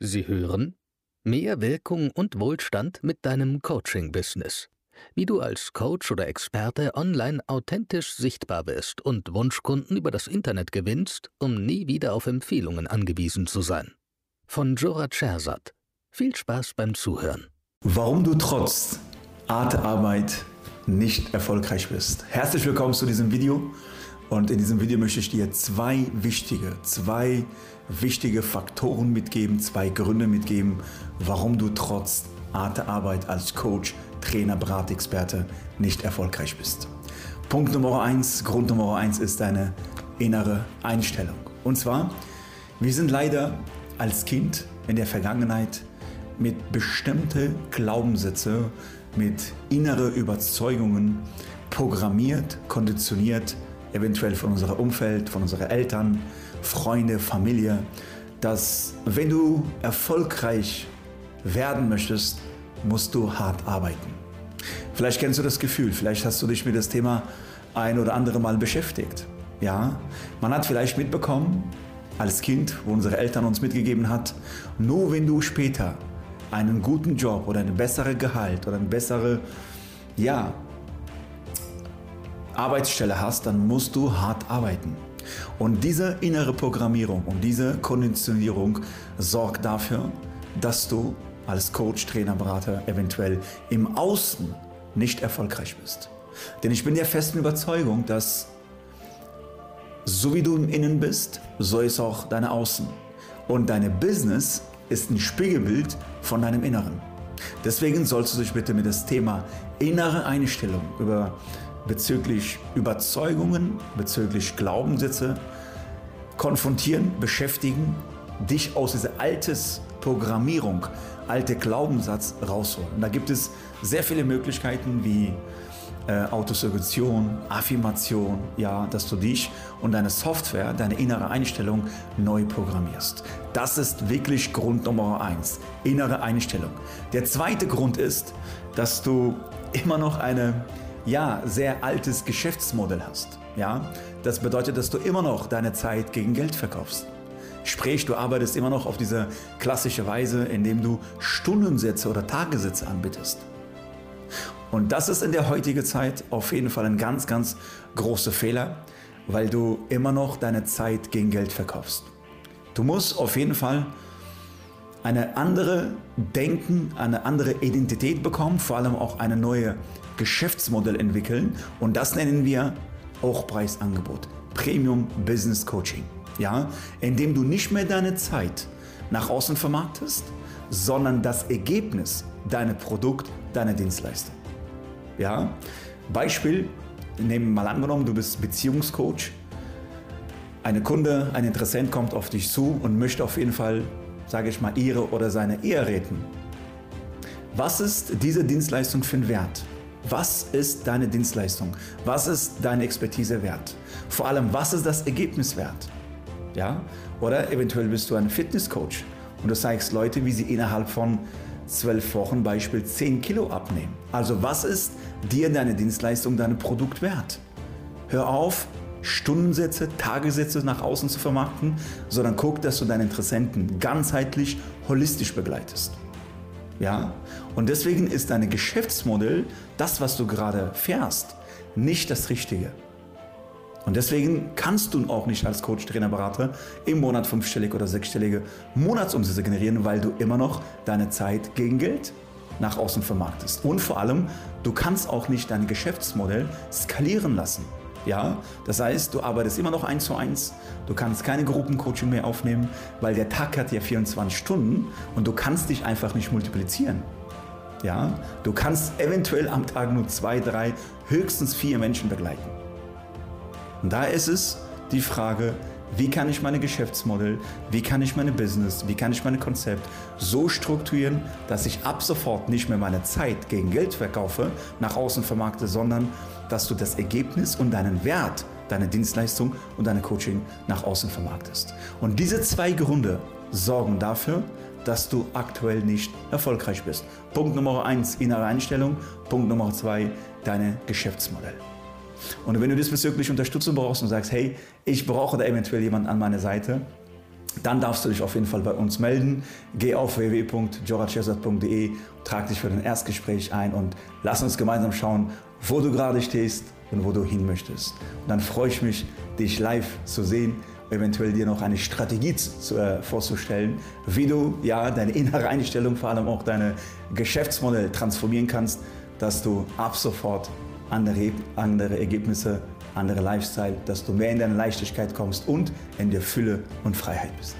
Sie hören Mehr Wirkung und Wohlstand mit deinem Coaching-Business. Wie du als Coach oder Experte online authentisch sichtbar wirst und Wunschkunden über das Internet gewinnst, um nie wieder auf Empfehlungen angewiesen zu sein. Von Jora Chersat. Viel Spaß beim Zuhören. Warum du trotz harte Arbeit nicht erfolgreich bist. Herzlich willkommen zu diesem Video. Und in diesem Video möchte ich dir zwei wichtige, zwei wichtige Faktoren mitgeben, zwei Gründe mitgeben, warum du trotz harter Arbeit als Coach, Trainer, Beratexperte nicht erfolgreich bist. Punkt Nummer eins, Grund Nummer eins ist deine innere Einstellung. Und zwar, wir sind leider als Kind in der Vergangenheit mit bestimmten Glaubenssätze, mit inneren Überzeugungen programmiert, konditioniert, eventuell von unserem Umfeld, von unseren Eltern, Freunde, Familie, dass wenn du erfolgreich werden möchtest, musst du hart arbeiten. Vielleicht kennst du das Gefühl, vielleicht hast du dich mit dem Thema ein oder andere Mal beschäftigt. Ja, man hat vielleicht mitbekommen, als Kind, wo unsere Eltern uns mitgegeben hat, nur wenn du später einen guten Job oder ein besseres Gehalt oder eine bessere ja, Arbeitsstelle hast, dann musst du hart arbeiten. Und diese innere Programmierung und diese Konditionierung sorgt dafür, dass du als Coach, Trainer, Berater eventuell im Außen nicht erfolgreich bist. Denn ich bin der festen Überzeugung, dass so wie du im Innen bist, so ist auch deine Außen. Und deine Business ist ein Spiegelbild von deinem Inneren. Deswegen sollst du dich bitte mit dem Thema innere Einstellung über bezüglich Überzeugungen, bezüglich Glaubenssätze konfrontieren, beschäftigen, dich aus dieser altes Programmierung, alte Glaubenssatz rausholen. Da gibt es sehr viele Möglichkeiten wie äh, Autosuggestion, Affirmation, ja, dass du dich und deine Software, deine innere Einstellung neu programmierst. Das ist wirklich Grund Nummer eins, innere Einstellung. Der zweite Grund ist, dass du immer noch eine ja, sehr altes Geschäftsmodell hast. Ja? Das bedeutet, dass du immer noch deine Zeit gegen Geld verkaufst. Sprich, du arbeitest immer noch auf diese klassische Weise, indem du Stundensätze oder Tagessätze anbietest. Und das ist in der heutigen Zeit auf jeden Fall ein ganz, ganz großer Fehler, weil du immer noch deine Zeit gegen Geld verkaufst. Du musst auf jeden Fall eine andere Denken, eine andere Identität bekommen, vor allem auch eine neue Geschäftsmodell entwickeln und das nennen wir Hochpreisangebot, Premium Business Coaching. Ja, indem du nicht mehr deine Zeit nach außen vermarktest, sondern das Ergebnis, deine Produkt, deine Dienstleistung. Ja, Beispiel, nehmen wir mal angenommen, du bist Beziehungscoach. Eine Kunde, ein Interessent kommt auf dich zu und möchte auf jeden Fall, sage ich mal, ihre oder seine Ehe retten. Was ist diese Dienstleistung für ein Wert? Was ist deine Dienstleistung? Was ist deine Expertise wert? Vor allem, was ist das Ergebnis wert? Ja? Oder eventuell bist du ein Fitnesscoach und du zeigst Leute, wie sie innerhalb von zwölf Wochen Beispiel 10 Kilo abnehmen. Also was ist dir deine Dienstleistung, dein Produkt wert? Hör auf, Stundensätze, Tagessätze nach außen zu vermarkten, sondern guck, dass du deine Interessenten ganzheitlich, holistisch begleitest. Ja? Und deswegen ist dein Geschäftsmodell, das, was du gerade fährst, nicht das Richtige. Und deswegen kannst du auch nicht als Coach, Trainer, Berater im Monat fünfstellige oder sechsstellige Monatsumsätze generieren, weil du immer noch deine Zeit gegen Geld nach außen vermarktest. Und vor allem, du kannst auch nicht dein Geschäftsmodell skalieren lassen. Ja, das heißt, du arbeitest immer noch eins zu eins. Du kannst keine Gruppencoaching mehr aufnehmen, weil der Tag hat ja 24 Stunden und du kannst dich einfach nicht multiplizieren. Ja, du kannst eventuell am Tag nur zwei, drei, höchstens vier Menschen begleiten. Und da ist es die Frage, wie kann ich meine Geschäftsmodell, wie kann ich meine Business, wie kann ich mein Konzept so strukturieren, dass ich ab sofort nicht mehr meine Zeit gegen Geld verkaufe, nach außen vermarkte, sondern dass du das Ergebnis und deinen Wert, deine Dienstleistung und deine Coaching nach außen vermarktest. Und diese zwei Gründe sorgen dafür, dass du aktuell nicht erfolgreich bist. Punkt Nummer eins, innere Einstellung. Punkt Nummer zwei, deine Geschäftsmodell. Und wenn du diesbezüglich Unterstützung brauchst und sagst, hey, ich brauche da eventuell jemanden an meiner Seite, dann darfst du dich auf jeden Fall bei uns melden. Geh auf www.jorachesat.de, trag dich für ein Erstgespräch ein und lass uns gemeinsam schauen, wo du gerade stehst und wo du hin möchtest. Und dann freue ich mich, dich live zu sehen, eventuell dir noch eine Strategie zu, äh, vorzustellen, wie du ja deine innere Einstellung, vor allem auch deine Geschäftsmodell transformieren kannst, dass du ab sofort andere, andere Ergebnisse, andere Lifestyle, dass du mehr in deine Leichtigkeit kommst und in der Fülle und Freiheit bist.